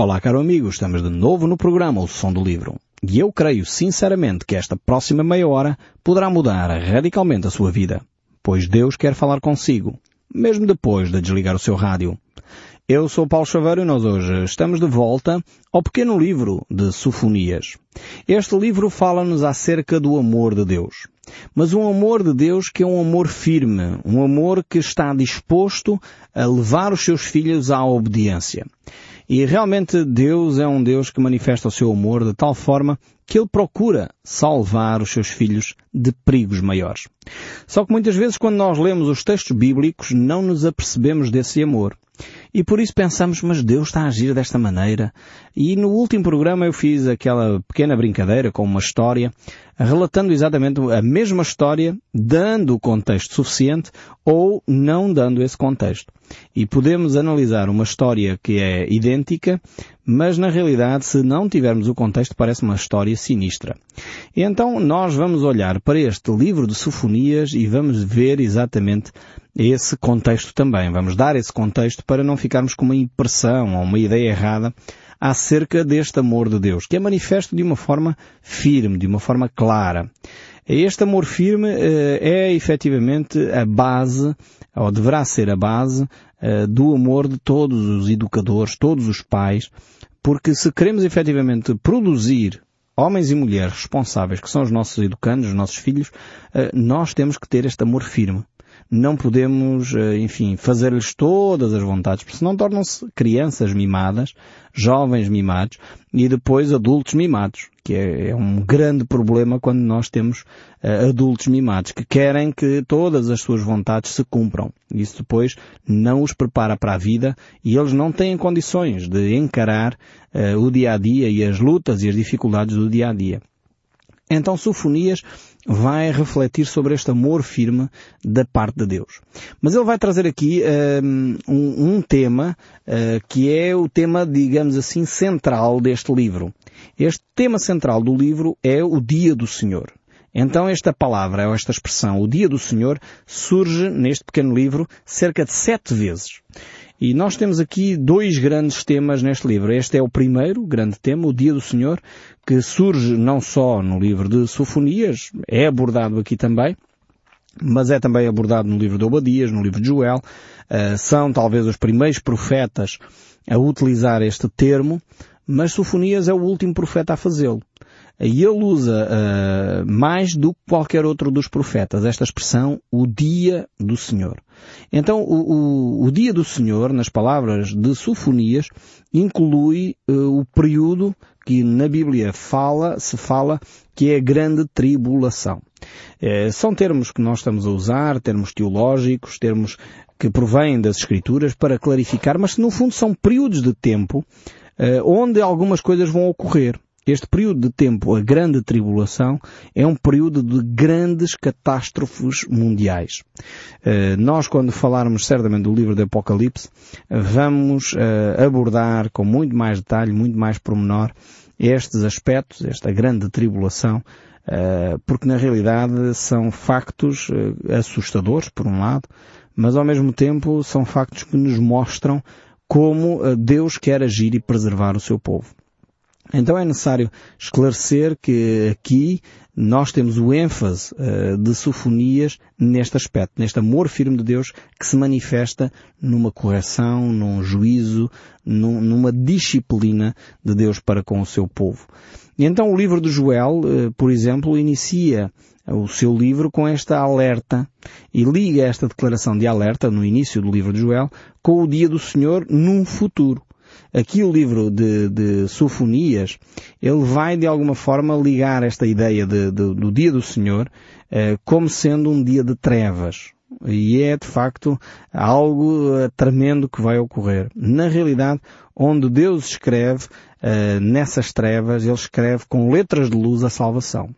Olá, caro amigo, estamos de novo no programa O Som do Livro. E eu creio sinceramente que esta próxima meia hora poderá mudar radicalmente a sua vida, pois Deus quer falar consigo, mesmo depois de desligar o seu rádio. Eu sou Paulo Chaveiro e nós hoje estamos de volta ao pequeno livro de Sofonias. Este livro fala-nos acerca do amor de Deus. Mas um amor de Deus que é um amor firme, um amor que está disposto a levar os seus filhos à obediência. E realmente Deus é um Deus que manifesta o seu amor de tal forma que Ele procura salvar os seus filhos de perigos maiores. Só que muitas vezes quando nós lemos os textos bíblicos não nos apercebemos desse amor. E por isso pensamos, mas Deus está a agir desta maneira. E no último programa eu fiz aquela pequena brincadeira com uma história, relatando exatamente a mesma história, dando o contexto suficiente ou não dando esse contexto. E podemos analisar uma história que é idêntica, mas na realidade, se não tivermos o contexto, parece uma história sinistra. E então nós vamos olhar para este livro de Sofonias e vamos ver exatamente esse contexto também. Vamos dar esse contexto para não ficarmos com uma impressão ou uma ideia errada acerca deste amor de Deus, que é manifesto de uma forma firme, de uma forma clara. Este amor firme eh, é efetivamente a base, ou deverá ser a base, eh, do amor de todos os educadores, todos os pais, porque se queremos efetivamente produzir homens e mulheres responsáveis, que são os nossos educandos, os nossos filhos, eh, nós temos que ter este amor firme não podemos, eh, enfim, fazer-lhes todas as vontades, porque senão tornam-se crianças mimadas, jovens mimados e depois adultos mimados, que é, é um grande problema quando nós temos uh, adultos mimados, que querem que todas as suas vontades se cumpram. Isso depois não os prepara para a vida e eles não têm condições de encarar uh, o dia a dia e as lutas e as dificuldades do dia a dia. Então Sofonias vai refletir sobre este amor firme da parte de Deus. Mas ele vai trazer aqui um, um tema uh, que é o tema, digamos assim, central deste livro. Este tema central do livro é o Dia do Senhor. Então esta palavra, ou esta expressão, o Dia do Senhor, surge neste pequeno livro cerca de sete vezes. E nós temos aqui dois grandes temas neste livro. Este é o primeiro grande tema, o Dia do Senhor, que surge não só no livro de Sofonias, é abordado aqui também, mas é também abordado no livro de Obadias, no livro de Joel. Uh, são talvez os primeiros profetas a utilizar este termo, mas Sofonias é o último profeta a fazê-lo. E ele usa uh, mais do que qualquer outro dos profetas esta expressão, o dia do Senhor. Então, o, o, o dia do Senhor, nas palavras de Sofonias, inclui uh, o período que na Bíblia fala, se fala, que é a grande tribulação. Uh, são termos que nós estamos a usar, termos teológicos, termos que provêm das Escrituras para clarificar, mas no fundo são períodos de tempo onde algumas coisas vão ocorrer. Este período de tempo, a grande tribulação, é um período de grandes catástrofes mundiais. Uh, nós, quando falarmos certamente do livro do Apocalipse, vamos uh, abordar com muito mais detalhe, muito mais pormenor, estes aspectos, esta grande tribulação, uh, porque na realidade são factos assustadores, por um lado, mas ao mesmo tempo são factos que nos mostram como Deus quer agir e preservar o seu povo. Então é necessário esclarecer que aqui nós temos o ênfase uh, de Sofonias neste aspecto, neste amor firme de Deus que se manifesta numa correção, num juízo, num, numa disciplina de Deus para com o seu povo. E então o livro de Joel, uh, por exemplo, inicia o seu livro com esta alerta e liga esta declaração de alerta no início do livro de Joel com o dia do Senhor num futuro. Aqui o livro de, de Sofonias, ele vai de alguma forma ligar esta ideia de, de, do dia do Senhor eh, como sendo um dia de trevas. E é de facto algo eh, tremendo que vai ocorrer. Na realidade, onde Deus escreve, eh, nessas trevas, Ele escreve com letras de luz a salvação.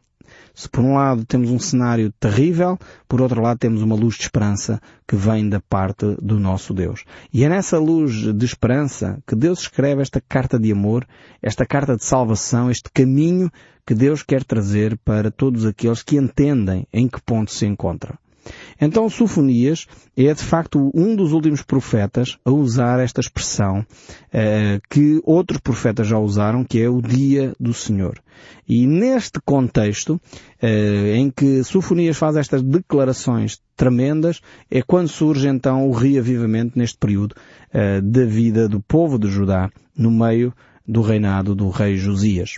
Se por um lado temos um cenário terrível, por outro lado temos uma luz de esperança que vem da parte do nosso Deus. E é nessa luz de esperança que Deus escreve esta carta de amor, esta carta de salvação, este caminho que Deus quer trazer para todos aqueles que entendem em que ponto se encontra. Então Sofonias é de facto um dos últimos profetas a usar esta expressão eh, que outros profetas já usaram, que é o dia do Senhor. E neste contexto, eh, em que Sofonias faz estas declarações tremendas, é quando surge então o reavivamento neste período eh, da vida do povo de Judá no meio do reinado do rei Josias.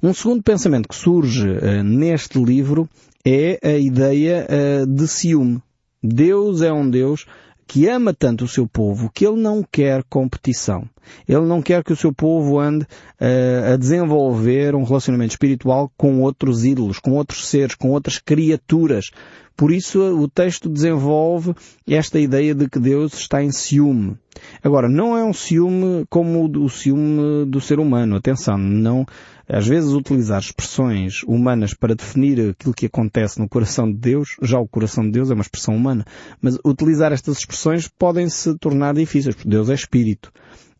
Um segundo pensamento que surge uh, neste livro é a ideia uh, de ciúme. Deus é um Deus que ama tanto o seu povo que ele não quer competição. Ele não quer que o seu povo ande uh, a desenvolver um relacionamento espiritual com outros ídolos, com outros seres, com outras criaturas. Por isso o texto desenvolve esta ideia de que Deus está em ciúme. Agora, não é um ciúme como o ciúme do ser humano. Atenção, não, às vezes utilizar expressões humanas para definir aquilo que acontece no coração de Deus, já o coração de Deus é uma expressão humana, mas utilizar estas expressões podem se tornar difíceis, porque Deus é espírito.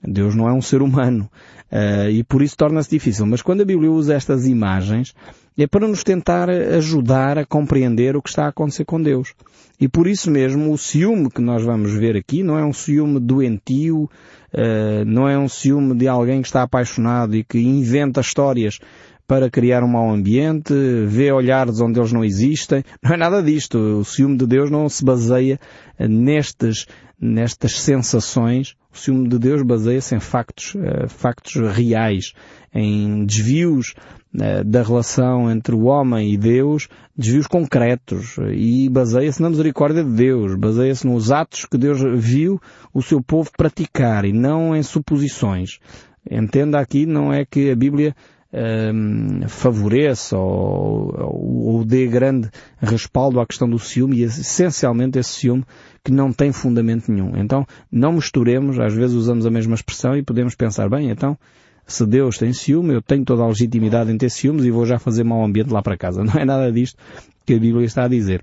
Deus não é um ser humano. Uh, e por isso torna-se difícil. Mas quando a Bíblia usa estas imagens, é para nos tentar ajudar a compreender o que está a acontecer com Deus. E por isso mesmo, o ciúme que nós vamos ver aqui não é um ciúme doentio, uh, não é um ciúme de alguém que está apaixonado e que inventa histórias para criar um mau ambiente, vê olhares onde eles não existem. Não é nada disto. O ciúme de Deus não se baseia nestes, nestas sensações. O ciúme de Deus baseia-se em factos, uh, factos reais, em desvios uh, da relação entre o homem e Deus, desvios concretos, e baseia-se na misericórdia de Deus, baseia-se nos atos que Deus viu o seu povo praticar e não em suposições. Entenda aqui, não é que a Bíblia um, favoreça ou, ou, ou, dê grande respaldo à questão do ciúme e essencialmente esse ciúme que não tem fundamento nenhum. Então, não misturemos, às vezes usamos a mesma expressão e podemos pensar, bem, então, se Deus tem ciúme, eu tenho toda a legitimidade em ter ciúmes e vou já fazer mau ambiente lá para casa. Não é nada disto que a Bíblia está a dizer.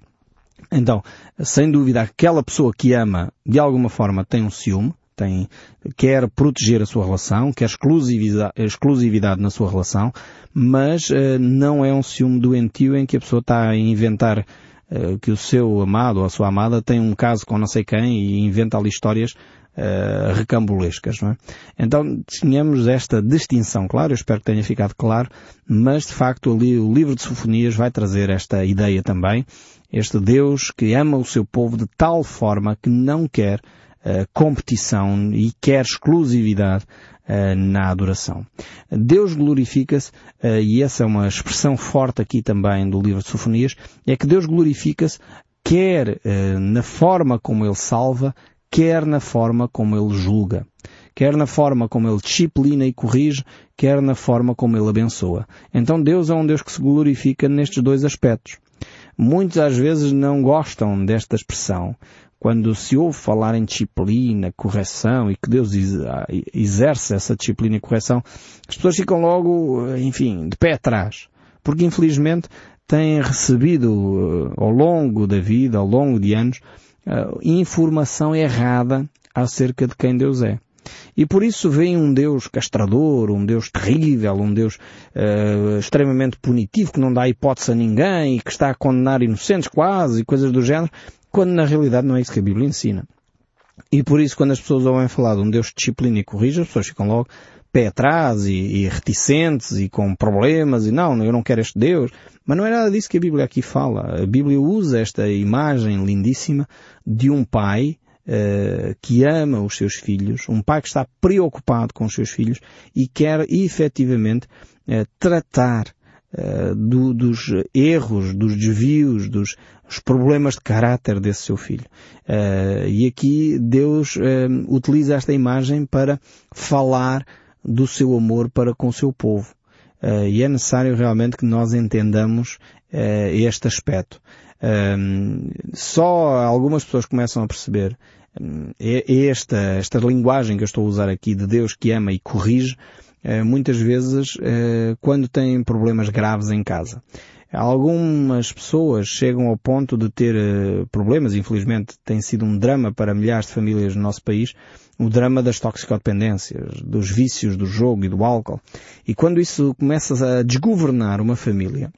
Então, sem dúvida, aquela pessoa que ama, de alguma forma, tem um ciúme, tem, quer proteger a sua relação, quer exclusividade, exclusividade na sua relação, mas uh, não é um ciúme doentio em que a pessoa está a inventar uh, que o seu amado ou a sua amada tem um caso com não sei quem e inventa ali histórias uh, recambulescas, não é? Então, tínhamos esta distinção, claro, eu espero que tenha ficado claro, mas de facto ali o livro de Sofonias vai trazer esta ideia também, este Deus que ama o seu povo de tal forma que não quer competição e quer exclusividade uh, na adoração. Deus glorifica-se, uh, e essa é uma expressão forte aqui também do livro de Sofonias, é que Deus glorifica-se quer na forma como Ele salva, quer na forma como Ele julga. Quer na forma como Ele disciplina e corrige, quer na forma como Ele abençoa. Então Deus é um Deus que se glorifica nestes dois aspectos. Muitos às vezes não gostam desta expressão, quando se ouve falar em disciplina, correção e que Deus ah, exerce essa disciplina e correção, as pessoas ficam logo, enfim, de pé atrás. Porque infelizmente têm recebido ah, ao longo da vida, ao longo de anos, ah, informação errada acerca de quem Deus é. E por isso vem um Deus castrador, um Deus terrível, um Deus uh, extremamente punitivo, que não dá hipótese a ninguém e que está a condenar inocentes quase e coisas do género, quando na realidade não é isso que a Bíblia ensina. E por isso quando as pessoas ouvem falar de um Deus que disciplina e corrige, as pessoas ficam logo pé atrás e, e, reticentes e com problemas e não, eu não quero este Deus. Mas não é nada disso que a Bíblia aqui fala. A Bíblia usa esta imagem lindíssima de um pai uh, que ama os seus filhos, um pai que está preocupado com os seus filhos e quer efetivamente uh, tratar uh, do, dos erros, dos desvios, dos problemas de caráter desse seu filho. Uh, e aqui Deus uh, utiliza esta imagem para falar do seu amor para com o seu povo. e é necessário realmente que nós entendamos este aspecto. só algumas pessoas começam a perceber esta, esta linguagem que eu estou a usar aqui de Deus que ama e corrige, eh, muitas vezes eh, quando têm problemas graves em casa. Algumas pessoas chegam ao ponto de ter eh, problemas, infelizmente tem sido um drama para milhares de famílias no nosso país, o drama das toxicodependências, dos vícios do jogo e do álcool. E quando isso começa a desgovernar uma família,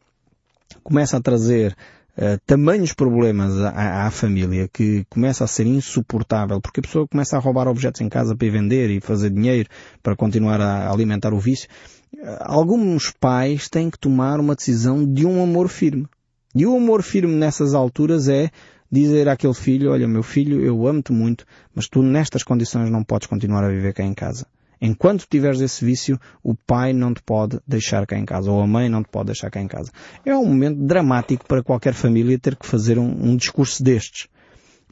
começa a trazer uh, tamanhos problemas à, à, família que começa a ser insuportável porque a pessoa começa a roubar objetos em casa para vender e fazer dinheiro para continuar a alimentar o vício, uh, alguns pais têm que tomar uma decisão de um amor firme. E o amor firme nessas alturas é dizer àquele filho, olha meu filho, eu amo-te muito, mas tu nestas condições não podes continuar a viver cá em casa. Enquanto tiveres esse vício, o pai não te pode deixar cá em casa, ou a mãe não te pode deixar cá em casa. É um momento dramático para qualquer família ter que fazer um, um discurso destes.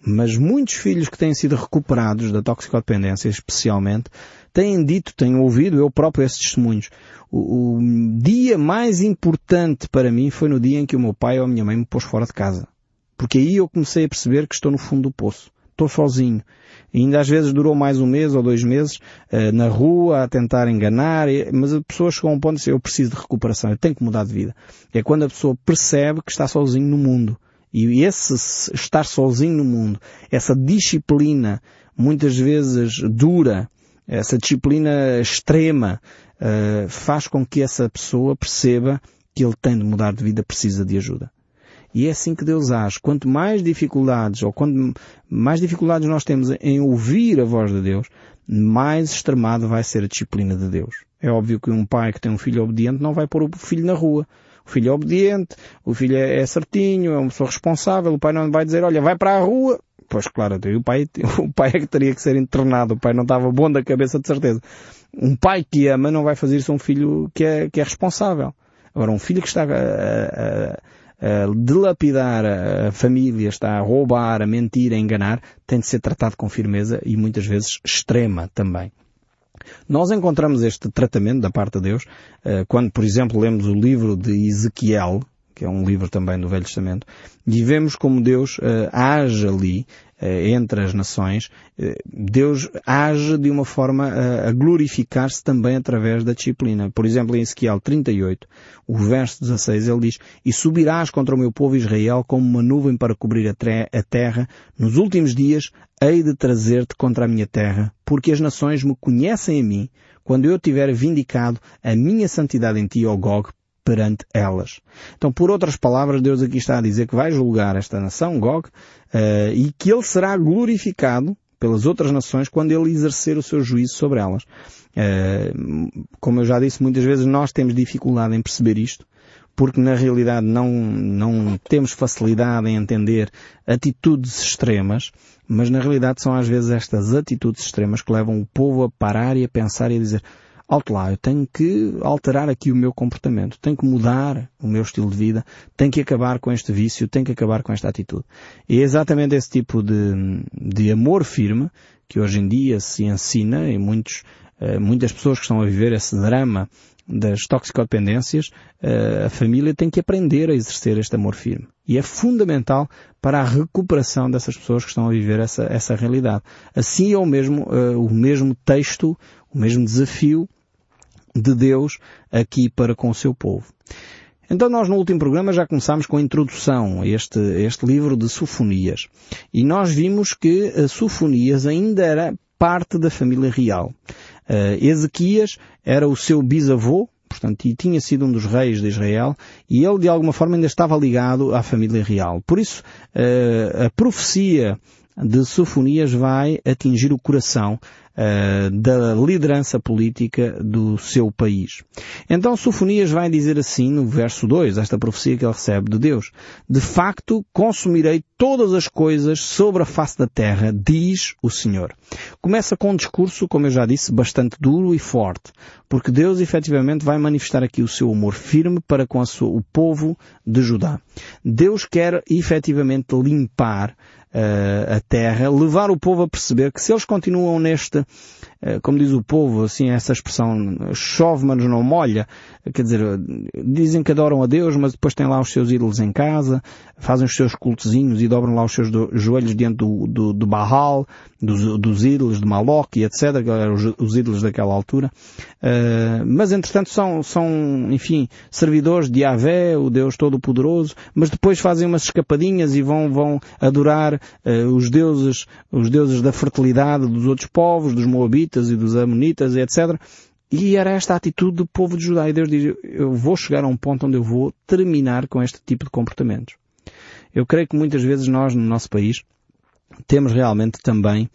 Mas muitos filhos que têm sido recuperados da toxicodependência, especialmente, têm dito, têm ouvido eu próprio esses testemunhos. O, o dia mais importante para mim foi no dia em que o meu pai ou a minha mãe me pôs fora de casa. Porque aí eu comecei a perceber que estou no fundo do poço. Estou sozinho. E ainda às vezes durou mais um mês ou dois meses uh, na rua a tentar enganar, mas a pessoa chegou a um ponto de dizer eu preciso de recuperação, eu tenho que mudar de vida. É quando a pessoa percebe que está sozinho no mundo. E esse estar sozinho no mundo, essa disciplina muitas vezes dura, essa disciplina extrema, uh, faz com que essa pessoa perceba que ele tem de mudar de vida, precisa de ajuda. E é assim que Deus age. Quanto mais dificuldades, ou quanto mais dificuldades nós temos em ouvir a voz de Deus, mais extremado vai ser a disciplina de Deus. É óbvio que um pai que tem um filho obediente não vai pôr o filho na rua. O filho é obediente, o filho é certinho, é uma pessoa responsável, o pai não vai dizer, olha, vai para a rua. Pois claro, o pai, o pai é que teria que ser internado, o pai não estava bom da cabeça de certeza. Um pai que ama não vai fazer isso a um filho que é, que é responsável. Agora, um filho que está a, a, a dilapidar a família, está a roubar, a mentir, a enganar, tem de ser tratado com firmeza e muitas vezes extrema também. Nós encontramos este tratamento da parte de Deus eh, quando, por exemplo, lemos o livro de Ezequiel, que é um livro também do Velho Testamento, e vemos como Deus uh, age ali entre as nações. Uh, Deus age de uma forma a glorificar-se também através da disciplina. Por exemplo, em Ezequiel 38, o verso 16, ele diz, E subirás contra o meu povo Israel como uma nuvem para cobrir a terra. Nos últimos dias hei de trazer-te contra a minha terra, porque as nações me conhecem a mim, quando eu tiver vindicado a minha santidade em ti, ó Gog, perante elas. Então, por outras palavras, Deus aqui está a dizer que vai julgar esta nação, Gog, uh, e que ele será glorificado pelas outras nações quando ele exercer o seu juízo sobre elas. Uh, como eu já disse muitas vezes, nós temos dificuldade em perceber isto, porque na realidade não, não temos facilidade em entender atitudes extremas, mas na realidade são às vezes estas atitudes extremas que levam o povo a parar e a pensar e a dizer alto lá, eu tenho que alterar aqui o meu comportamento, tenho que mudar o meu estilo de vida, tenho que acabar com este vício, tenho que acabar com esta atitude. E é exatamente esse tipo de, de amor firme que hoje em dia se ensina em muitos, uh, muitas pessoas que estão a viver esse drama das toxicodependências, uh, a família tem que aprender a exercer este amor firme. E é fundamental para a recuperação dessas pessoas que estão a viver essa, essa realidade. Assim é o mesmo, uh, o mesmo texto, o mesmo desafio de Deus aqui para com o seu povo. Então nós no último programa já começámos com a introdução a este, este livro de Sofonias. E nós vimos que a Sofonias ainda era parte da família real. Uh, Ezequias era o seu bisavô, portanto, e tinha sido um dos reis de Israel, e ele de alguma forma ainda estava ligado à família real. Por isso, uh, a profecia de Sofonias vai atingir o coração uh, da liderança política do seu país. Então Sofonias vai dizer assim no verso 2, esta profecia que ele recebe de Deus. De facto, consumirei todas as coisas sobre a face da terra, diz o Senhor. Começa com um discurso, como eu já disse, bastante duro e forte, porque Deus efetivamente vai manifestar aqui o seu amor firme para com sua, o povo de Judá. Deus quer efetivamente limpar a terra, levar o povo a perceber que se eles continuam neste, como diz o povo, assim, essa expressão, chove mas não molha, quer dizer, dizem que adoram a Deus, mas depois têm lá os seus ídolos em casa, fazem os seus cultozinhos e dobram lá os seus joelhos diante do, do, do dos, dos ídolos de Maloc e etc., que eram os, os ídolos daquela altura. Uh, mas entretanto são, são, enfim, servidores de Yahvé, o Deus Todo-Poderoso, mas depois fazem umas escapadinhas e vão, vão adorar uh, os deuses, os deuses da fertilidade dos outros povos, dos Moabitas e dos Amonitas etc. E era esta atitude do povo de Judá. E Deus diz, eu vou chegar a um ponto onde eu vou terminar com este tipo de comportamentos. Eu creio que muitas vezes nós, no nosso país, temos realmente também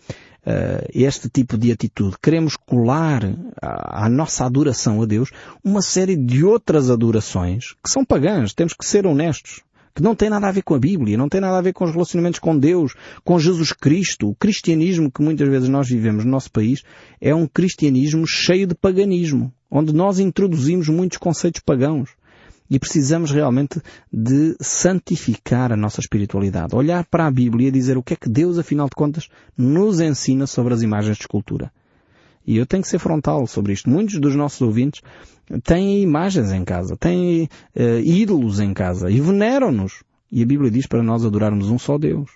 uh, este tipo de atitude. Queremos colar à, à, nossa adoração a Deus uma série de outras adorações que são pagãs. Temos que ser honestos. Que não tem nada a ver com a Bíblia, não tem nada a ver com os relacionamentos com Deus, com Jesus Cristo. O cristianismo que muitas vezes nós vivemos no nosso país é um cristianismo cheio de paganismo, onde nós introduzimos muitos conceitos pagãos. E precisamos realmente de santificar a nossa espiritualidade. Olhar para a Bíblia e dizer o que é que Deus, afinal de contas, nos ensina sobre as imagens de escultura. E eu tenho que ser frontal sobre isto. Muitos dos nossos ouvintes têm imagens em casa, têm uh, ídolos em casa e veneram-nos. E a Bíblia diz para nós adorarmos um só Deus.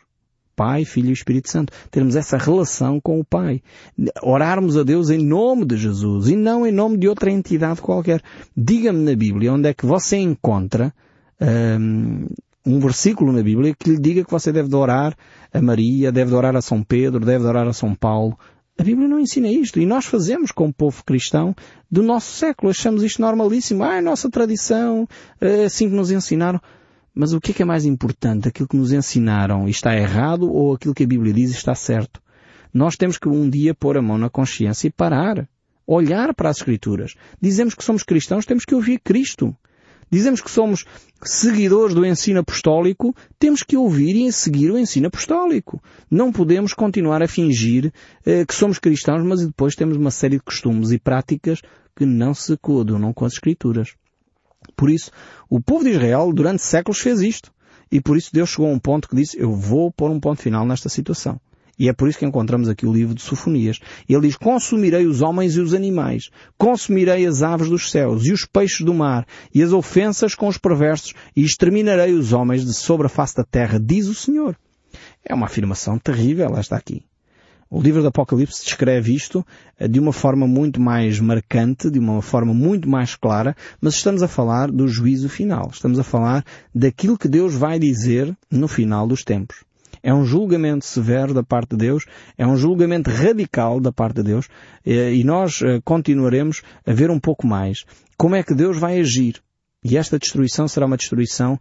Pai, Filho e Espírito Santo. Termos essa relação com o Pai. Orarmos a Deus em nome de Jesus e não em nome de outra entidade qualquer. Diga-me na Bíblia onde é que você encontra um, um versículo na Bíblia que lhe diga que você deve orar a Maria, deve orar a São Pedro, deve orar a São Paulo. A Bíblia não ensina isto. E nós fazemos como povo cristão do nosso século. Achamos isto normalíssimo. Ah, é a nossa tradição, é assim que nos ensinaram. Mas o que é que é mais importante? Aquilo que nos ensinaram está errado ou aquilo que a Bíblia diz está certo? Nós temos que um dia pôr a mão na consciência e parar. Olhar para as Escrituras. Dizemos que somos cristãos, temos que ouvir Cristo. Dizemos que somos seguidores do ensino apostólico, temos que ouvir e seguir o ensino apostólico. Não podemos continuar a fingir eh, que somos cristãos, mas depois temos uma série de costumes e práticas que não se coadunam com as Escrituras. Por isso, o povo de Israel durante séculos fez isto. E por isso Deus chegou a um ponto que disse, eu vou pôr um ponto final nesta situação. E é por isso que encontramos aqui o livro de Sofonias. Ele diz, consumirei os homens e os animais, consumirei as aves dos céus e os peixes do mar e as ofensas com os perversos e exterminarei os homens de sobre a face da terra, diz o Senhor. É uma afirmação terrível esta aqui. O livro do Apocalipse descreve isto eh, de uma forma muito mais marcante, de uma forma muito mais clara, mas estamos a falar do juízo final. Estamos a falar daquilo que Deus vai dizer no final dos tempos. É um julgamento severo da parte de Deus, é um julgamento radical da parte de Deus, eh, e nós eh, continuaremos a ver um pouco mais como é que Deus vai agir. E esta destruição será uma destruição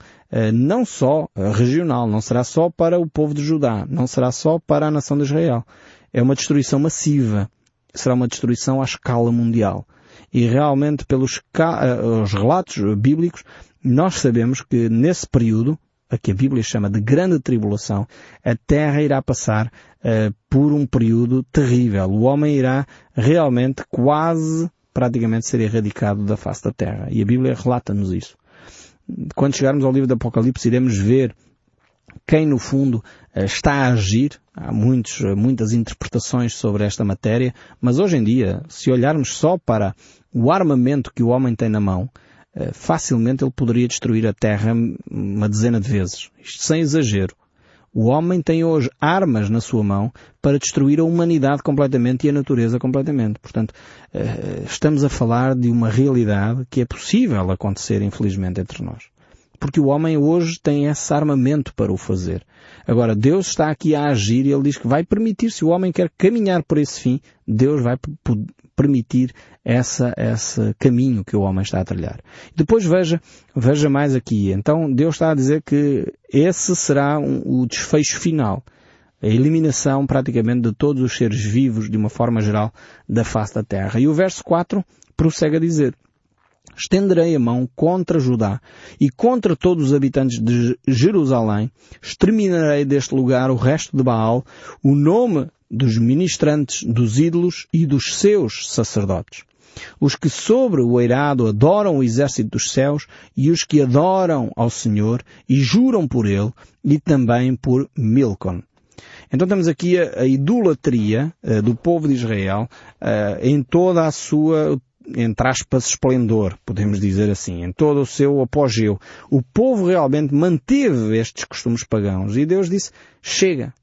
não só regional, não será só para o povo de Judá, não será só para a nação de Israel é uma destruição massiva. Será uma destruição à escala mundial. E realmente, pelos eh, os relatos bíblicos, nós sabemos que nesse período, a que a Bíblia chama de grande tribulação, a Terra irá passar uh, por um período terrível. O homem irá realmente quase, praticamente, ser erradicado da face da Terra. E a Bíblia relata-nos isso. Quando chegarmos ao livro do Apocalipse, iremos ver quem no fundo eh, está a agir. Há muitos, eh, muitas interpretações sobre esta matéria, mas hoje em dia, se olharmos só para o armamento que o homem tem na mão, facilmente ele poderia destruir a Terra uma dezena de vezes. Isto sem exagero. O homem tem hoje armas na sua mão para destruir a humanidade completamente e a natureza completamente. Portanto, estamos a falar de uma realidade que é possível acontecer, infelizmente, entre nós porque o homem hoje tem esse armamento para o fazer. Agora, Deus está aqui a agir e Ele diz que vai permitir, se o homem quer caminhar por esse fim, Deus vai permitir essa, esse caminho que o homem está a trilhar. Depois veja, veja mais aqui. Então, Deus está a dizer que esse será um, o desfecho final. A eliminação praticamente de todos os seres vivos, de uma forma geral, da face da terra. E o verso 4 prossegue a dizer, estenderei a mão contra Judá e contra todos os habitantes de Jerusalém, exterminarei deste lugar o resto de Baal, o nome dos ministrantes dos ídolos e dos seus sacerdotes. Os que sobre o eirado adoram o exército dos céus e os que adoram ao Senhor e juram por ele e também por Milcon. Então temos aqui a, a idolatria uh, do povo de Israel uh, em toda a sua entre aspas, esplendor, podemos dizer assim, em todo o seu apogeu. O povo realmente manteve estes costumes pagãos e Deus disse, chega.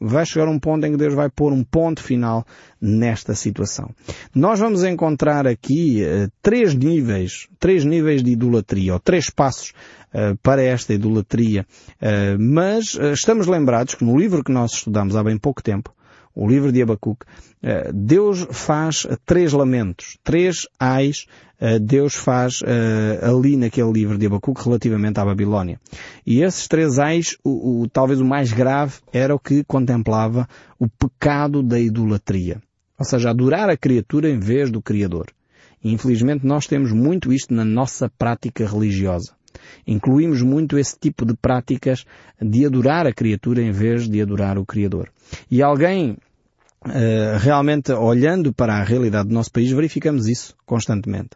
Vai chegar um ponto em que Deus vai pôr um ponto final nesta situação. Nós vamos encontrar aqui uh, três níveis, três níveis de idolatria, ou três passos uh, para esta idolatria. Uh, mas estamos lembrados que no livro que nós estudamos há bem pouco tempo, o livro de Abacuque, eh, Deus faz três lamentos, três ais eh, Deus faz ali naquele livro de Abacuque relativamente à Babilónia. E esses três ais, o, o, talvez o mais grave, era o que contemplava o pecado da idolatria. Ou seja, adorar a criatura em vez do Criador. E infelizmente nós temos muito isto na nossa prática religiosa. Incluímos muito esse tipo de práticas de adorar a criatura em vez de adorar o Criador. E alguém Uh, realmente olhando para a realidade do nosso país, verificamos isso constantemente.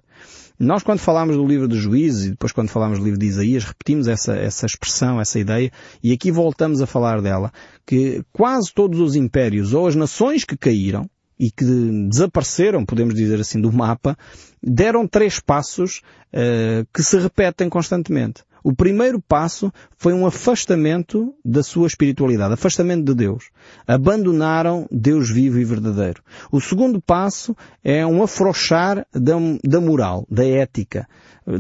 Nós quando falamos do livro dos juízes e depois quando falamos do livro de Isaías, repetimos essa, essa expressão, essa ideia, e aqui voltamos a falar dela, que quase todos os impérios ou as nações que caíram, e que desapareceram, podemos dizer assim, do mapa, deram três passos uh, que se repetem constantemente. O primeiro passo foi um afastamento da sua espiritualidade, afastamento de Deus. Abandonaram Deus vivo e verdadeiro. O segundo passo é um afrouxar da, da moral, da ética.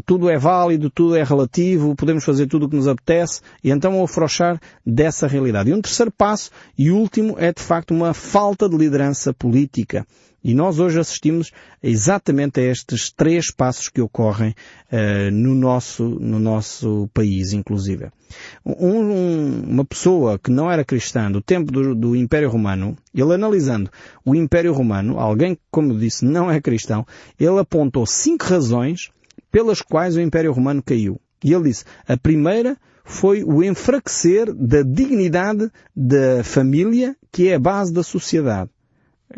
Tudo é válido, tudo é relativo, podemos fazer tudo o que nos apetece, e então o afrouxar dessa realidade. E um terceiro passo, e último, é de facto uma falta de liderança política. E nós hoje assistimos exatamente a estes três passos que ocorrem uh, no, nosso, no nosso país, inclusive. Um, uma pessoa que não era cristã do tempo do, do, Império Romano, ele analisando o Império Romano, alguém como eu disse não é cristão, ele apontou cinco razões pelas quais o Império Romano caiu. E ele disse, a primeira foi o enfraquecer da dignidade da família, que é a base da sociedade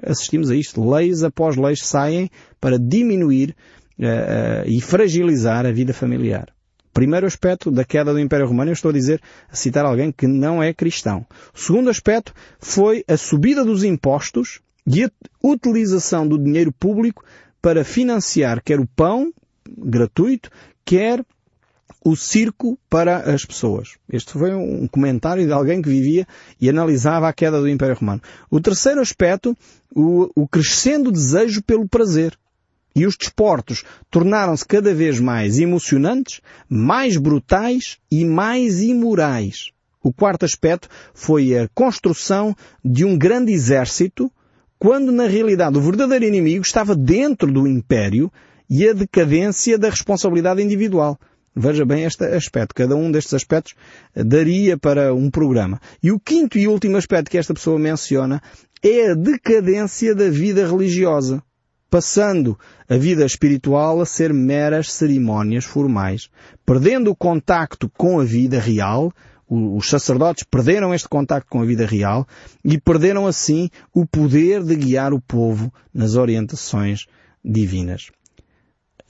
assistimos a isto. Leis após leis saem para diminuir uh, uh, e fragilizar a vida familiar. Primeiro aspecto da queda do Império Romano, eu estou a dizer, a citar alguém que não é cristão. Segundo aspecto foi a subida dos impostos e a utilização do dinheiro público para financiar quer o pão gratuito, quer o circo para as pessoas. Este foi um comentário de alguém que vivia e analisava a queda do Império Romano. O terceiro aspecto, o, o crescendo desejo pelo prazer. E os desportos tornaram-se cada vez mais emocionantes, mais brutais e mais imorais. O quarto aspecto foi a construção de um grande exército, quando na realidade o verdadeiro inimigo estava dentro do império e a decadência da responsabilidade individual. Veja bem este aspecto. Cada um destes aspectos daria para um programa. E o quinto e último aspecto que esta pessoa menciona é a decadência da vida religiosa. Passando a vida espiritual a ser meras cerimónias formais. Perdendo o contacto com a vida real, os sacerdotes perderam este contacto com a vida real e perderam assim o poder de guiar o povo nas orientações divinas.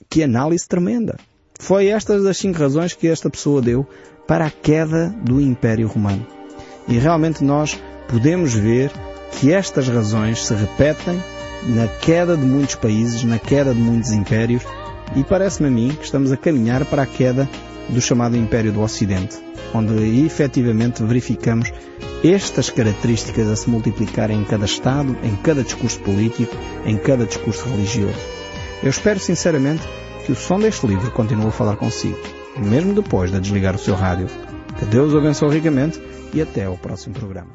Que análise tremenda! Foi estas das cinco razões que esta pessoa deu para a queda do Império Romano. E realmente nós podemos ver que estas razões se repetem na queda de muitos países, na queda de muitos impérios, e parece-me a mim que estamos a caminhar para a queda do chamado Império do Ocidente, onde efetivamente verificamos estas características a se multiplicarem em cada Estado, em cada discurso político, em cada discurso religioso. Eu espero sinceramente o som deste livro continue a falar consigo, mesmo depois de desligar o seu rádio. Que Deus o abençoe ricamente e até ao próximo programa.